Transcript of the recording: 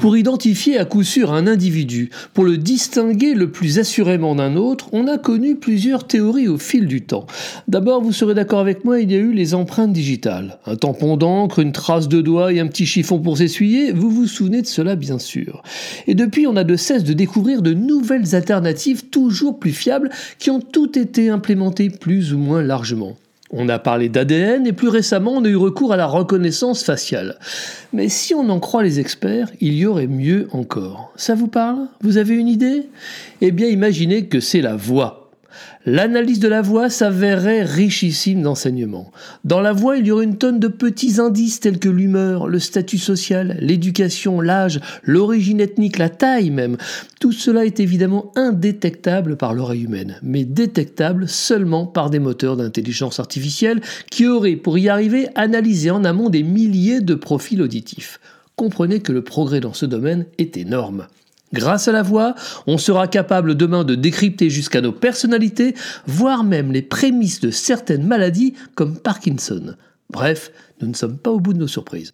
Pour identifier à coup sûr un individu, pour le distinguer le plus assurément d'un autre, on a connu plusieurs théories au fil du temps. D'abord, vous serez d'accord avec moi, il y a eu les empreintes digitales. Un tampon d'encre, une trace de doigt et un petit chiffon pour s'essuyer, vous vous souvenez de cela bien sûr. Et depuis, on a de cesse de découvrir de nouvelles alternatives toujours plus fiables qui ont toutes été implémentées plus ou moins largement. On a parlé d'ADN et plus récemment on a eu recours à la reconnaissance faciale. Mais si on en croit les experts, il y aurait mieux encore. Ça vous parle? Vous avez une idée? Eh bien imaginez que c'est la voix. L'analyse de la voix s'avérerait richissime d'enseignements. Dans la voix, il y aurait une tonne de petits indices tels que l'humeur, le statut social, l'éducation, l'âge, l'origine ethnique, la taille même. Tout cela est évidemment indétectable par l'oreille humaine, mais détectable seulement par des moteurs d'intelligence artificielle qui auraient, pour y arriver, analysé en amont des milliers de profils auditifs. Comprenez que le progrès dans ce domaine est énorme. Grâce à la voix, on sera capable demain de décrypter jusqu'à nos personnalités, voire même les prémices de certaines maladies comme Parkinson. Bref, nous ne sommes pas au bout de nos surprises.